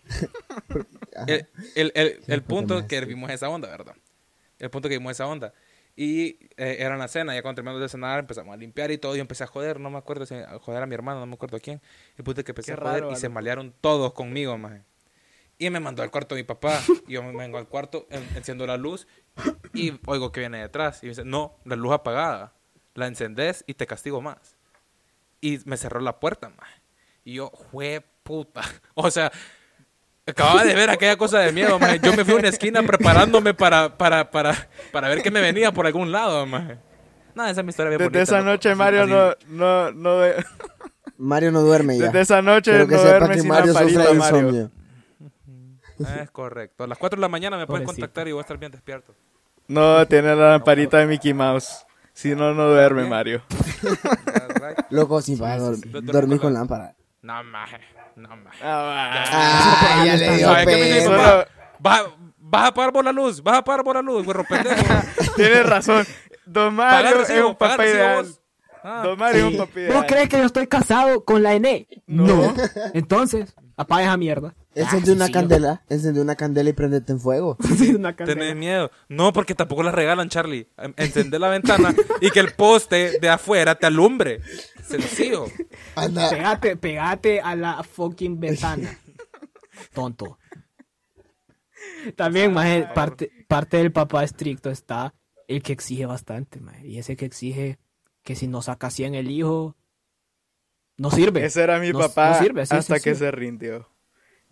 El, el, el, el punto que vimos esa onda, ¿verdad? El punto que vimos esa onda. Y eh, era en la cena, ya cuando terminamos de cenar empezamos a limpiar y todo. Yo empecé a joder, no me acuerdo si a joder a mi hermano, no me acuerdo a quién. El punto es que empecé Qué a joder raro, y se malearon todos conmigo, maje. Y me mandó al cuarto mi papá. Y yo me vengo al cuarto, en- enciendo la luz y oigo que viene detrás. Y me dice, no, la luz apagada. La encendés y te castigo más. Y me cerró la puerta, maje. Y yo, jue puta. O sea, acababa de ver aquella cosa de miedo, maje. Yo me fui a una esquina preparándome para, para, para, para ver qué me venía por algún lado, maje. No, esa es mi historia bien Desde bonita, esa noche Mario no, no, no, de- Mario no duerme ya. desde esa noche Quiero no que sepa duerme que sin Mario sufre Mario. Es correcto. A las 4 de la mañana me pueden contactar y voy a estar bien despierto. No, tiene la lamparita de Mickey Mouse. Si no, no duerme. Mario. Loco, para dor- sí. dormir con lámpara. No, maje. No, maje. Ah, Ah, ya le dio ¿Sabes qué me dice mi pena. Vas, vas a apagar por la luz, vas a apagar por la luz, güey, pendejo. Tienes razón. Don Pagar Mario es un pagar papá ideal. Ah. Don Mario es un papá ¿Vos ideal. crees que yo estoy casado con la ENE? No. Entonces, apaga esa mierda. Encende una sí, candela, encende una candela y prendete en fuego. Sí, una. Tenés miedo. No, porque tampoco las regalan, Charlie. Em- Encender la ventana y que el poste de afuera te alumbre. Sencillo. Anda. Pegate, pegate a la fucking ventana. Tonto. También, maje, parte, parte del papá estricto está el que exige bastante, maje. Y ese que exige que si no saca 100 el hijo, no sirve. Ese era mi No- papá no sirve, hasta que se rindió.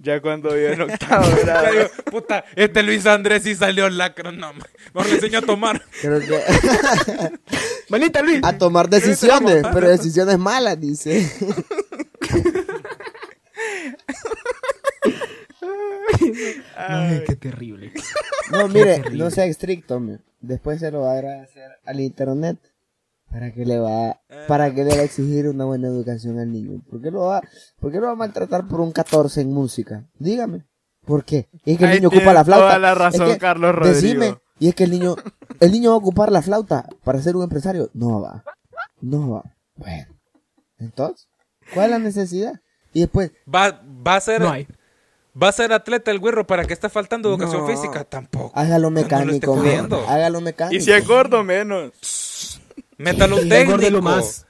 Ya cuando vio en octavo grado. Digo, puta, este Luis Andrés sí salió lacro. No, mejor le enseño a tomar. Creo que Manita, Luis. a tomar decisiones, pero decisiones malas, dice. Ay, qué terrible. No, mire, terrible. no sea estricto. Después se lo va a agradecer al internet. ¿Para qué le va, para qué le va a exigir una buena educación al niño? ¿Por qué lo va, por qué lo va a maltratar por un 14 en música? Dígame. ¿Por qué? Y es que el Ahí niño ocupa la flauta. toda la razón, Es que, Carlos Rodrigo. Decime, y es que el niño, el niño va a ocupar la flauta para ser un empresario. No va. No va. Bueno. Entonces, ¿cuál es la necesidad? Y después, Va, va a ser. No hay. Va a ser atleta el güero para que esté faltando educación No. física. Tampoco. hágalo No lo esté mecánico, man. jodiendo. hágalo mecánico. Y si es gordo, menos. Métale un técnico. más.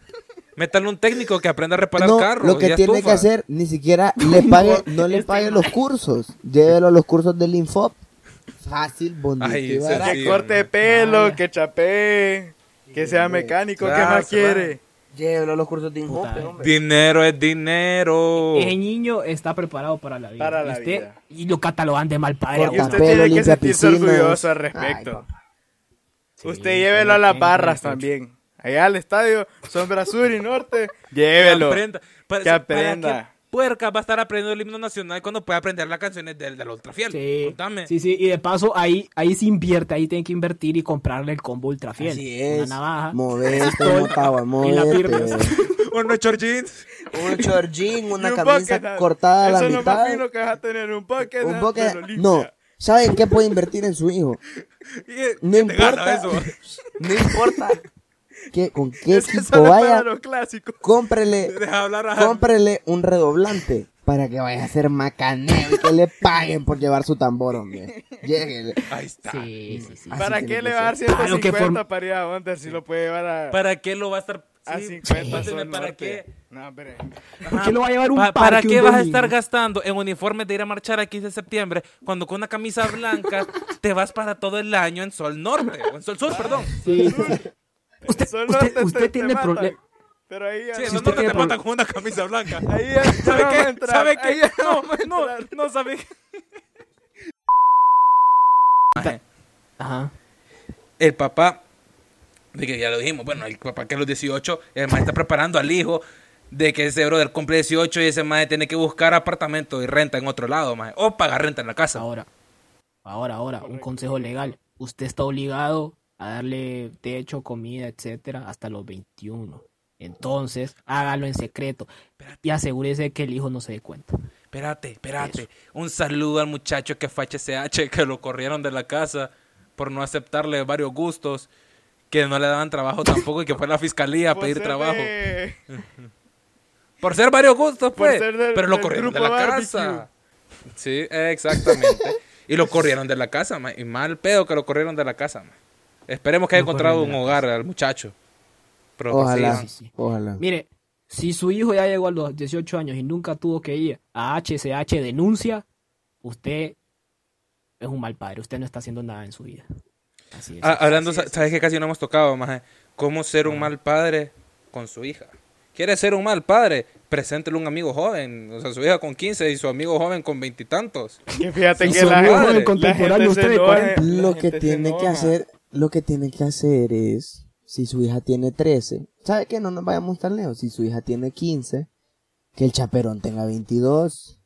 Métale un técnico que aprenda a reparar no, carros. lo que y tiene que hacer, ni siquiera le pague, no le pague los cursos. Llévelo a los cursos del Infop. Fácil, bonito Ay. Que corte de pelo, que chapee, que sea mecánico, ¿qué Claro, más quiere? Llévelo a los cursos de Infop. Dinero es dinero. Ese niño está preparado para la vida. Para y la usted- vida. Y lo catalogan de mal padre. Corta Y usted pelo, tiene que sentirse orgulloso al Ay, respecto. Usted llévelo a las barras también. Allá al estadio, sombra sur y norte, llévelo. Que aprenda. Para, Que para aprenda. qué puerca va a estar aprendiendo el himno nacional cuando puede aprender las canciones del, del Ultrafiel. Sí, Contame. sí, sí, y de paso ahí, ahí se invierte, ahí tiene que invertir y comprarle el combo ultra fiel. Así es. Una navaja. Pistola Motagua, y la movete. firma. Unos short jeans. Un chorjín, una un camisa bucket cortada a la Eso es lo más mitad. fino que vas a tener, un bucket Un bucket-. No, ¿sabe en qué puede invertir en su hijo? No importa. eso. No importa que, con qué equipo es para vaya, cómprele, Deja hablar a cómprele un redoblante para que vaya a hacer macaneo y que le paguen por llevar su tambor, hombre. Lléguele. Ahí está. Sí, sí, sí. ¿Para qué le va a dar ser. Claro que 150 form- para ir a Wonder si lo puede llevar a, ¿Para qué lo va a estar? a sí, 50 cuénteme, sol ¿Para qué? No, hombre. ¿Por qué lo va a llevar un Pa- parque ¿Para un qué vas a domingo? estar gastando en uniformes de ir a marchar a 15 de septiembre cuando con una camisa blanca te vas para todo el año en Sol Norte? O en Sol Sur, perdón. Sí, Usted, usted, norte te- usted te tiene matan. problema. Pero ahí ya Sí, no, Norte tiene te pro- matan con una camisa blanca. ahí ya no ¿Sabe qué? entrar, ¿Sabe qué? ya No, no, entrar. no sabe. Ajá. El papá, de que ya lo dijimos, bueno, el papá que a los 18, el maestro está preparando al hijo de que ese brother cumple 18 y ese maestro tiene que buscar apartamento y renta en otro lado, maje, o pagar renta en la casa. Ahora, ahora, ahora, un consejo legal. Usted está obligado a darle techo, comida, etcétera, hasta los 21. Entonces, hágalo en secreto y asegúrese que el hijo no se dé cuenta. Espérate, espérate. Un saludo al muchacho que fue HCH, que lo corrieron de la casa por no aceptarle varios gustos, que no le daban trabajo tampoco y que fue a la fiscalía a pedir ser trabajo. de- Por ser varios gustos, pues. ser del- pero lo del corrieron de la barbecue. casa. Sí, exactamente. y lo corrieron de la casa, ma. Y mal pedo que lo corrieron de la casa, ma. Esperemos que haya encontrado un hogar al muchacho. Pero Ojalá, sí, sí, sí. ojalá. Mire, si su hijo ya llegó a los 18 años y nunca tuvo que ir a HCH denuncia, usted es un mal padre. Usted no está haciendo nada en su vida. Así es. Ah, hablando, sa- sabes que casi no hemos tocado, maje. ¿Cómo ser un mal padre con su hija? ¿Quiere ser un mal padre? Preséntele un amigo joven. O sea, su hija con 15 y su amigo joven con veintitantos. Fíjate Sí, que su la joven la contemporáneo, gente usted se de enoja, 40. la Lo que tiene que hacer, lo que tiene que hacer es, si su hija tiene 13, ¿sabe qué? No nos vayamos tan lejos. Si su hija tiene 15, que el chaperón tenga 22.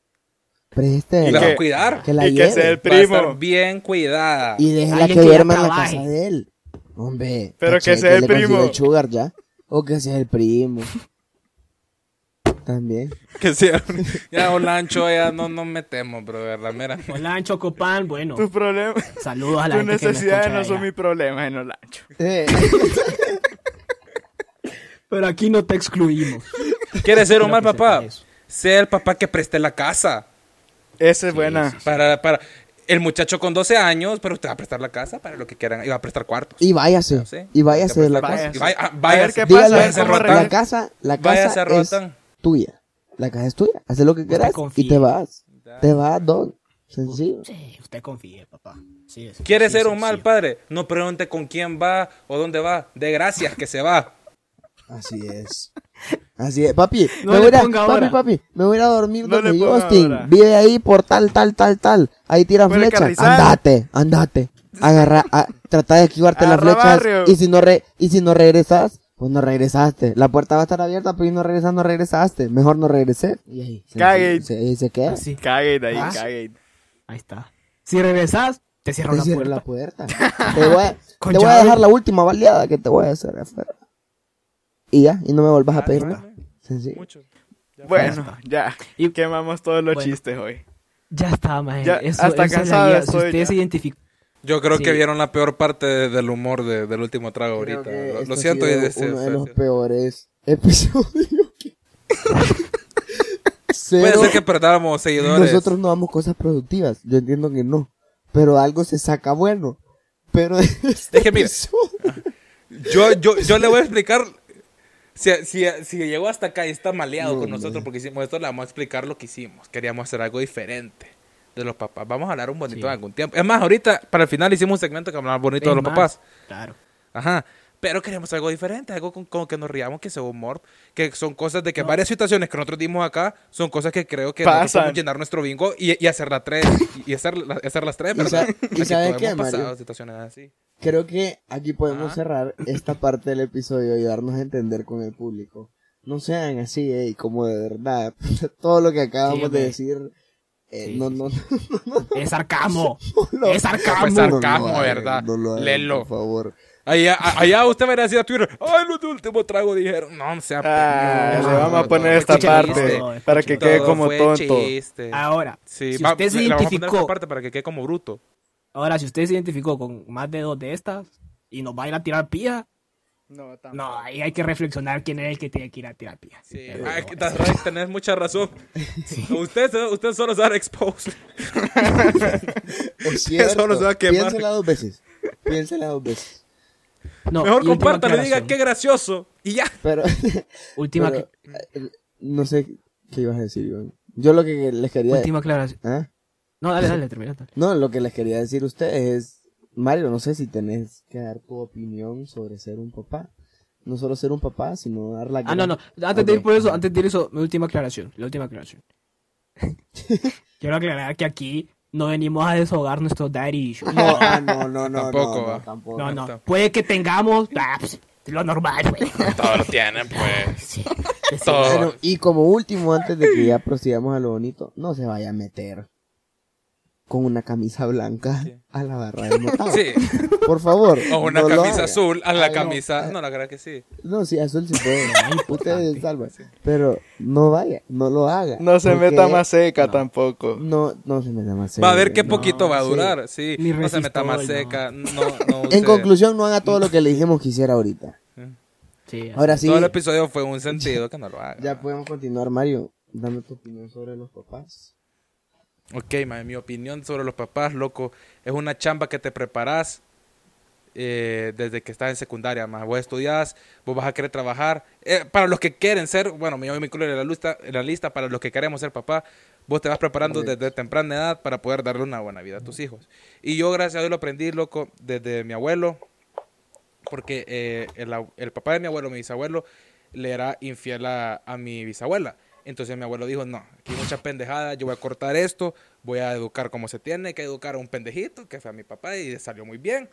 Preste Y la va que- a cuidar. que la y que sea el lleve Va a estar primo. bien cuidada. y déjela que que duerma en la casa de él. Hombre, Pero caché, que sea el primo. el sugar ya. O que sea el primo. También. Que sea. Ya, Olancho, ya no nos metemos, bro. La mera. Hola, Chocopán. Bueno, Tus problemas, saludos a la tus necesidades no son mis problemas en Olancho. Eh, Pero aquí no te excluimos. ¿Quiere ser un mal papá? Sea el papá que preste la casa. Esa es buena. Para, para el muchacho con 12 años, pero usted va a prestar la casa para lo que quieran. Y va a prestar cuartos. Y váyase. Sí. Y váyase de la Váyase. casa. Váyase. Y vaya- ah, A ver váyase. qué Dígale, pasa, váyase, cómo Rotan. la casa, la Váyase, casa es Rotan. Tuya. La casa es tuya. Haz lo que quieras y te vas. Te vas, don. Sencillo. Sí, usted confíe, papá. Sí, es- ¿Quiere sí, ser un mal padre? No pregunte con quién va o dónde va. De gracias que se va. Así es. Así es. Papi, No me voy a, papi, ahora. papi, me voy a ir a dormir No donde Justin. ahora. Vive ahí por tal, tal, tal, tal. Ahí tira Puede flechas. carrizar. Andate, andate. Agarra, a- trata de esquivarte las flechas. barrio. Y si no re, y si no regresas, pues no regresaste. La puerta va a estar abierta, pero si no regresas, no regresaste. Mejor no regresé. Y ahí, se, Cague. se, ahí se queda. Así. Caguen ahí, Ah. caguen. Ahí está. Si regresas, te cierro Te la cierro puerta. la puerta. te voy a, Con te voy a llave. dejar la última baleada que te voy a hacer afuera. Y ya, y no me vuelvas a pedir Ah, nada. Sencillo. Mucho. Bueno, ya. Y- Quemamos todos los Bueno. chistes hoy. Ya está, maje. Ya, Eso, hasta eso es la cansado estoy Si usted ya. se identificó. Yo creo Sí. que vieron la peor parte de- del humor de- del último trago Creo ahorita. Lo, lo siento. de- uno de sí, los peores episodios. que- Puede ser que perdamos seguidores. nosotros no damos cosas productivas. Yo entiendo que no. Pero algo se saca bueno. Pero este Es que Yo, yo, yo le voy a explicar. Si, si, si llegó hasta acá y está maleado No, con nosotros porque hicimos esto, le vamos a explicar lo que hicimos. Queríamos hacer algo diferente de los papás. Vamos a hablar un bonito Sí. de algún tiempo. Es más, ahorita, para el final, hicimos un segmento que hablaba bonito de Es los más, papás. Claro. Ajá. Pero queremos algo diferente, algo con, con que nos riamos, que sea humor, que son cosas de que varias situaciones que nosotros dimos acá son cosas que creo que nosotros Pasan. podemos llenar nuestro bingo y, y hacer las tres, y, y hacer, la- hacer las tres, sa- y Aquí ¿sabe todos qué, pasado Mario? situaciones así. Creo que aquí podemos Ajá. cerrar esta parte del episodio y darnos a entender con el público. No sean así, eh, como de verdad. Todo lo que acabamos Sí, de decir. Eh, Sí, no, no, Es sarcasmo. no, es sarcasmo. Fue no lo sarcasmo, hagan, ¿verdad? No lo hagan, Lelo. por favor. Allá, allá usted va a ir a Twitter, ay, los de último trago dijeron, no, sea Ah, pendejo". le vamos a poner esta parte para que quede como tonto. chiste. Ahora, Sí, si va- usted se identificó, esta parte para que quede como bruto. ahora si usted se identificó con más de dos de estas y nos va a ir a tirar pía, No, no, ahí hay que reflexionar quién es el que tiene que ir a tirar pía. Sí, tenés mucha razón. Usted, se- usted solo se va a expose. Es cierto. Solo se va a quemar. Piénsela dos veces. Piénsela dos veces. no, Mejor compártalo y diga qué gracioso. Y ya. Pero, Última, pero, eh, no sé qué ibas a decir, Iván. Yo lo que les quería última aclaración. ¿Ah? No, dale, dale, termina. No, lo que les quería decir a ustedes es, Mario, no sé si tenés que dar tu opinión sobre ser un papá. No solo ser un papá, sino dar la Ah, no, no. Antes de ir por eso, antes de ir eso, mi última aclaración. La última aclaración. Quiero aclarar que aquí no venimos a deshogar nuestros daddy issues. No, ah, no, no, no, Tampoco, no, va. no, tampoco. No, no. Puede que tengamos ah, pues, lo normal, güey. Todos lo tienen, pues. Sí. Todo. Bueno, y como último, antes de que ya prosigamos a lo bonito, no se vaya a meter con una camisa blanca Sí. a la barra del notado. Sí. Por favor. O una no camisa azul a la Ay, camisa. No, la verdad que sí. No, sí, azul sí puede. Ustedes salvan. Pero no vaya, no lo haga. No se meta más seca tampoco. No, no se meta más Va a ver qué no. poquito va a durar. Sí. Ni No se meta más seca. No, no En conclusión, no haga todo lo que le dijimos que hiciera ahorita. Sí, Ahora sí, Todo el episodio fue un sentido que no lo haga. ya podemos continuar, Mario. Dame tu opinión sobre los papás. Ok, ma, mi opinión sobre los papás, loco, es una chamba que te preparas eh, desde que estás en secundaria, más vos estudias, vos vas a querer trabajar. Eh, para los que quieren ser, bueno, yo me incluyo en la, lista, en la lista, para los que queremos ser papá, vos te vas preparando desde temprana edad para poder darle una buena vida a tus hijos. Y yo, gracias a Dios, lo aprendí, loco, desde mi abuelo, porque eh, el, el papá de mi abuelo, mi bisabuelo, le era infiel a, a mi bisabuela. Entonces mi abuelo dijo, no, aquí hay mucha pendejada, yo voy a cortar esto, voy a educar como se tiene que educar a un pendejito, que fue a mi papá y salió muy bien.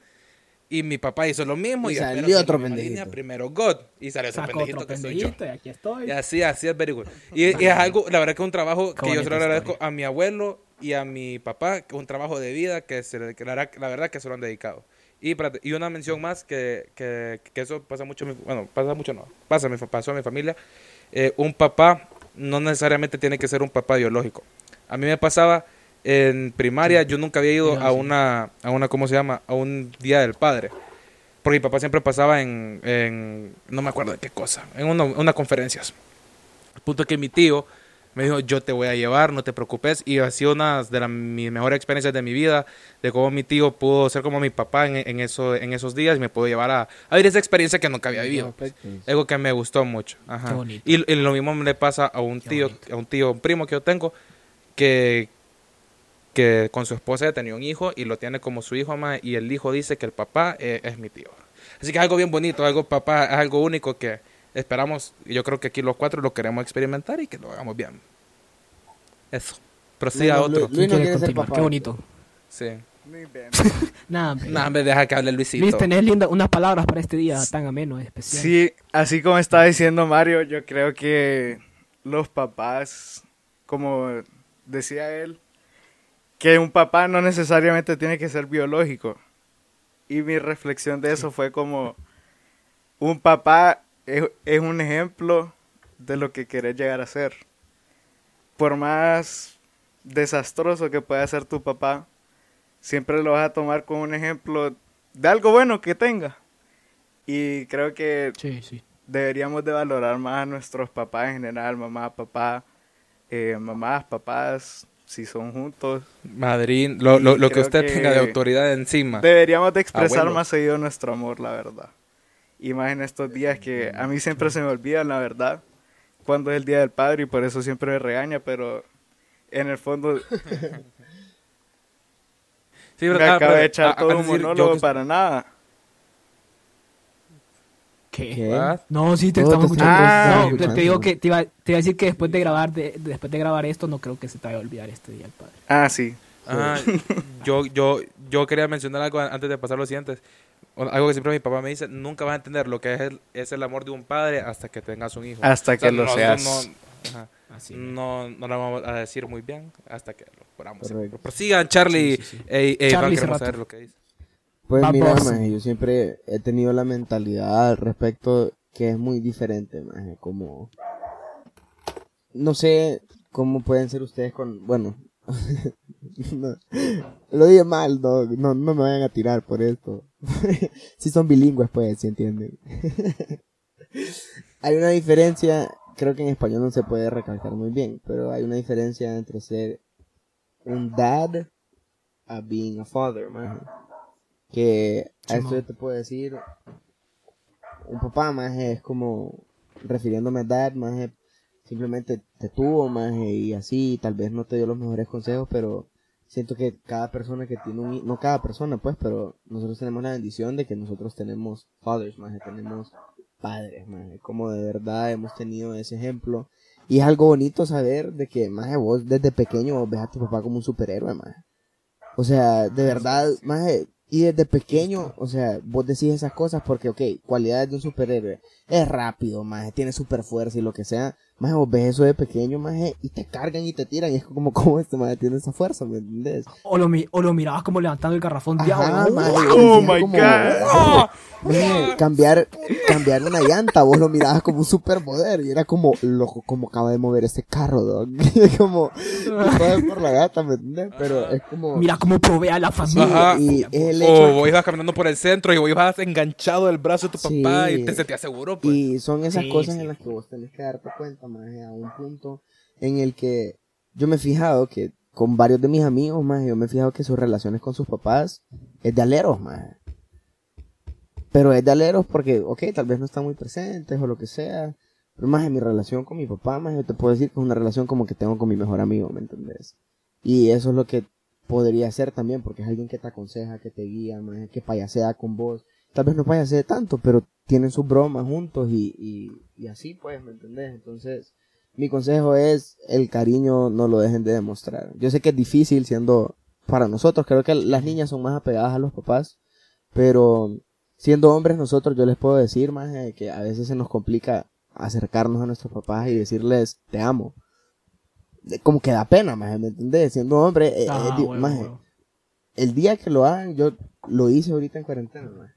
Y mi papá hizo lo mismo Y y, salió otro pendejito. línea, primero God y salió ese pendejito otro que soy yo. pendejito y aquí estoy. Y así, así es very good. Y, y es algo, la verdad que es un trabajo Qué que yo se lo agradezco historia. a mi abuelo y a mi papá, que es un trabajo de vida que, se, que la, verdad- la verdad que se lo han dedicado. Y, y una mención más, que, que, que eso pasa mucho, bueno, pasa mucho no, pasa, pasó a mi familia. Eh, un papá no necesariamente tiene que ser un papá biológico. A mí me pasaba en primaria, yo nunca había ido Mira, a sí. una, a una, ¿cómo se llama? A un día del padre. Porque mi papá siempre pasaba en, en no me acuerdo de qué cosa, en una, unas conferencias. El punto es que mi tío Me dijo, yo te voy a llevar, no te preocupes. Y ha sido una de las mis mejores experiencias de mi vida, de cómo mi tío pudo ser como mi papá en, en, eso, en esos días y me pudo llevar a, a vivir esa experiencia que nunca había vivido. pues. Algo que me gustó mucho. Ajá. Qué bonito. Y, y lo mismo le pasa a un Qué tío, bonito. a un tío, un primo que yo tengo, que, que con su esposa ya tenía un hijo y lo tiene como su hijo más y el hijo dice que el papá eh, es mi tío. Así que es algo bien bonito, algo papá, es algo único que esperamos, y yo creo que aquí los cuatro lo queremos experimentar y que lo hagamos bien. Eso. Prosiga Lu- otro. Lu- ¿Quién Luis no quiere quiere ser continuar? papá. Qué bonito. Sí. Nada, hombre. No, me deja que hable Luisito. Luis, tenés linda, unas palabras para este día tan ameno, especial. Sí, así como estaba diciendo Mario, yo creo que los papás, como decía él, que un papá no necesariamente tiene que ser biológico. Y mi reflexión de eso fue como, un papá es, es un ejemplo de lo que querés llegar a ser. Por más desastroso que pueda ser tu papá, siempre lo vas a tomar como un ejemplo de algo bueno que tenga. Y creo que Sí, sí. deberíamos de valorar más a nuestros papás en general, mamá, papá, eh, mamás, papás, si son juntos. Madrín, lo, lo, lo que usted que tenga de autoridad encima. Deberíamos de expresar más seguido nuestro amor, la verdad. Y más en estos días que a mí siempre se me olvida, la verdad, cuando es el Día del Padre y por eso siempre me regaña, pero en el fondo Sí, me ¿verdad? acaba pero, de echar todo un decir, monólogo yo- para nada. ¿Qué? No, sí, te estamos te escuchando. no, te, digo que te iba, te iba a decir que después de grabar de, después de grabar esto, no creo que se te vaya a olvidar este día el padre. Ah, sí. Ah, yo, yo, yo quería mencionar algo antes de pasar a los siguientes. Algo que siempre mi papá me dice, nunca vas a entender lo que es el, es el amor de un padre hasta que tengas un hijo. Hasta que lo seas. No, ajá, Así. no, no lo vamos a decir muy bien hasta que lo podamos. Prosigan, Charlie. Sí, sí, sí. e- e Iván, Charlie queremos Cerrato. saber lo que dice. Pues Va mira, maje, yo siempre he tenido la mentalidad al respecto que es muy diferente, maje, como... No sé cómo pueden ser ustedes con... Bueno, no, lo dije mal, no, no, no me vayan a tirar por esto. si son bilingües, pues, si entienden. hay una diferencia, creo que en español no se puede recalcar muy bien, pero hay una diferencia entre ser un dad a being a father, maje. Que a esto yo te puedo decir, un papá más es como, refiriéndome a dad, más simplemente te tuvo más y así, tal vez no te dio los mejores consejos, pero siento que cada persona que tiene un, no cada persona pues, pero nosotros tenemos la bendición de que nosotros tenemos fathers, más tenemos padres, más como de verdad hemos tenido ese ejemplo. Y es algo bonito saber de que, más vos desde pequeño vos ves a tu papá como un superhéroe, más. O sea, de verdad, más y desde pequeño, o sea, vos decís esas cosas porque, ok, cualidades de un superhéroe, es rápido, más tiene super fuerza y lo que sea, más vos ves eso de pequeño, más y te cargan y te tiran y es como, ¿cómo este más tiene esa fuerza, me entendés? O lo, mi- o lo mirabas como levantando el garrafón de agua. maje, Oh my como, God. maje, cambiar, cambiar una llanta, vos lo mirabas como un superpoder y era como, loco, como acaba de mover este carro, dog. Y como, por la gata, ¿me entiendes? Pero es como, Mira cómo provee a la familia. Ajá. y el hecho O vos ibas caminando por el centro y vos ibas enganchado del brazo de tu Sí. papá y te sentías seguro, pues. Y son esas Sí, cosas sí. en las que vos tenés que darte cuenta, más a un punto en el que yo me he fijado que con varios de mis amigos, más yo me he fijado que sus relaciones con sus papás es de aleros, más. Pero es de aleros porque, ok, tal vez no están muy presentes o lo que sea. Pero más en mi relación con mi papá, más yo te puedo decir que es una relación como que tengo con mi mejor amigo, ¿me entendés? Y eso es lo que podría ser también, porque es alguien que te aconseja, que te guía, más que payasea con vos. Tal vez no payasee tanto, pero tienen sus bromas juntos y, y, y así pues, ¿me entendés? Entonces, mi consejo es el cariño no lo dejen de demostrar. Yo sé que es difícil siendo para nosotros, creo que las niñas son más apegadas a los papás, pero siendo hombres nosotros yo les puedo decir más que a veces se nos complica acercarnos a nuestros papás y decirles te amo. Como que da pena, más, ¿me entendés? Siendo hombre, eh, Ah, eh, maje, el día que lo hagan, yo lo hice ahorita en cuarentena, maje.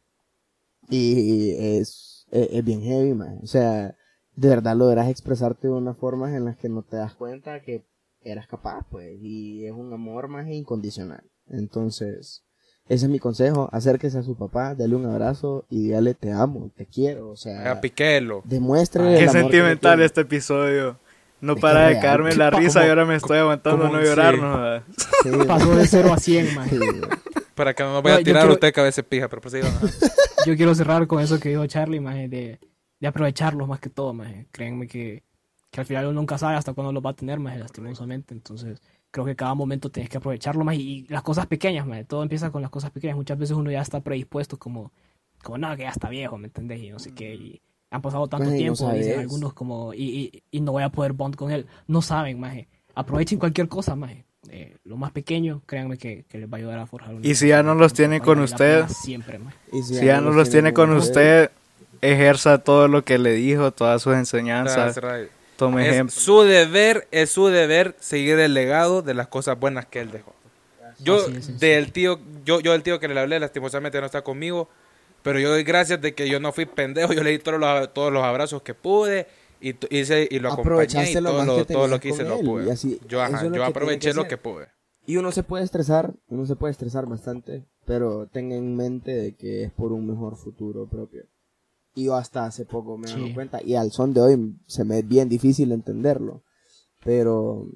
Y es, es, es bien heavy, man. O sea, de verdad logras expresarte de una forma en las que no te das cuenta que eras capaz, pues. Y es un amor más incondicional. Entonces, ese es mi consejo. Acérquese a su papá, dale un abrazo y dígale te amo, te quiero. O sea, A piquelo. demuestre Qué el amor sentimental este episodio. No Es para de real. caerme la risa y ahora me estoy aguantando como no llorar, sí. no. Sí, Pasó de 0 a 100, maje. sí, Para que no vaya No, a tirar quiero- usted cabeza pija, pero ajá. Yo quiero cerrar con eso que dijo Charlie, maje, de, de aprovecharlos más que todo, maje. Créanme que, que al final uno nunca sabe hasta cuándo los va a tener, maje, lastimosamente. Entonces, creo que cada momento tienes que aprovecharlo más. Y, y las cosas pequeñas, maje. Todo empieza con las cosas pequeñas. Muchas veces uno ya está predispuesto como, como no, que ya está viejo, ¿me entendés? Y no sé qué. Y han pasado tanto Maje, y no tiempo, dicen algunos como, y, y, y no voy a poder bond con él. No saben, maje. Aprovechen cualquier cosa, maje. Eh, lo más pequeño, créanme que, que les va a ayudar a forjar una Y si ya no los tiene con usted, Siempre. Y Si ya no los tiene con usted, ejerza todo lo que le dijo, todas sus enseñanzas. Right. Tome Es ejemplo. su deber, es su deber seguir el legado de las cosas buenas que él dejó. Yo del tío, yo, yo del tío que le hablé, lastimosamente no está conmigo, pero yo doy gracias de que yo no fui pendejo, yo le di todos los, todos los abrazos que pude y, hice, y lo acompañé y Aprovechaste lo todo lo, que todo lo que hice con lo él, pude. y así- yo ajá, lo yo aproveché lo que pude. Y uno se puede estresar, uno se puede estresar bastante, pero tenga en mente de que es por un mejor futuro propio. Y yo hasta hace poco me he dado Sí. cuenta, y al son de hoy se me es bien difícil entenderlo, pero...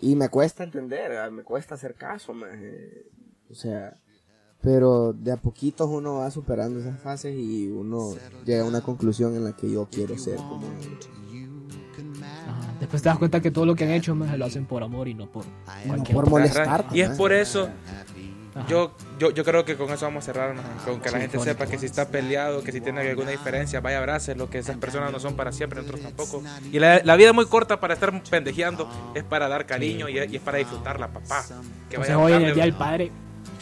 Y me cuesta entender, ah, me cuesta hacer caso, maje. o sea... Pero de a poquitos uno va superando esas fases y uno llega a una conclusión en la que yo quiero ser como. Ajá. Después te das cuenta que todo lo que han hecho lo hacen por amor y no por cualquier por otra molestar. Y es por eso, yo, yo, yo creo que con eso vamos a cerrar, con que la gente sepa que si está peleado, que si tiene alguna diferencia, vaya lo que esas personas no son para siempre, nosotros tampoco. Y la, la vida es muy corta para estar pendejeando, es para dar cariño y, es- y es para disfrutarla, papá. Que vaya a hoy en el Día del Padre,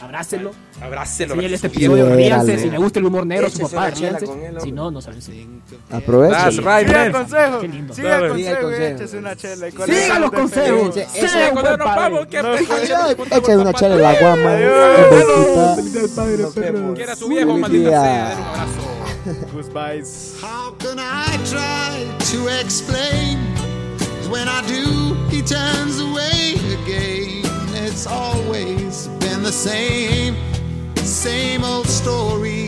abrácelo. Abrácelo, Enséñale este episodio, ríanse. Si le gusta el humor negro, su papá, ríanse. Si no, no. That's right, Siga el man. consejo, Qué lindo. siga el Siga consejo y consejo. échese una chela. y con Siga los consejos. Vamos, que Echa una chela en la guama. Adiós. Feliz del padre, Nos vemos. Quiera su viejo, maldita sea, un abrazo. Goodbyes. How can I try to explain? When I do, he turns away again. It's always been the same, same old story.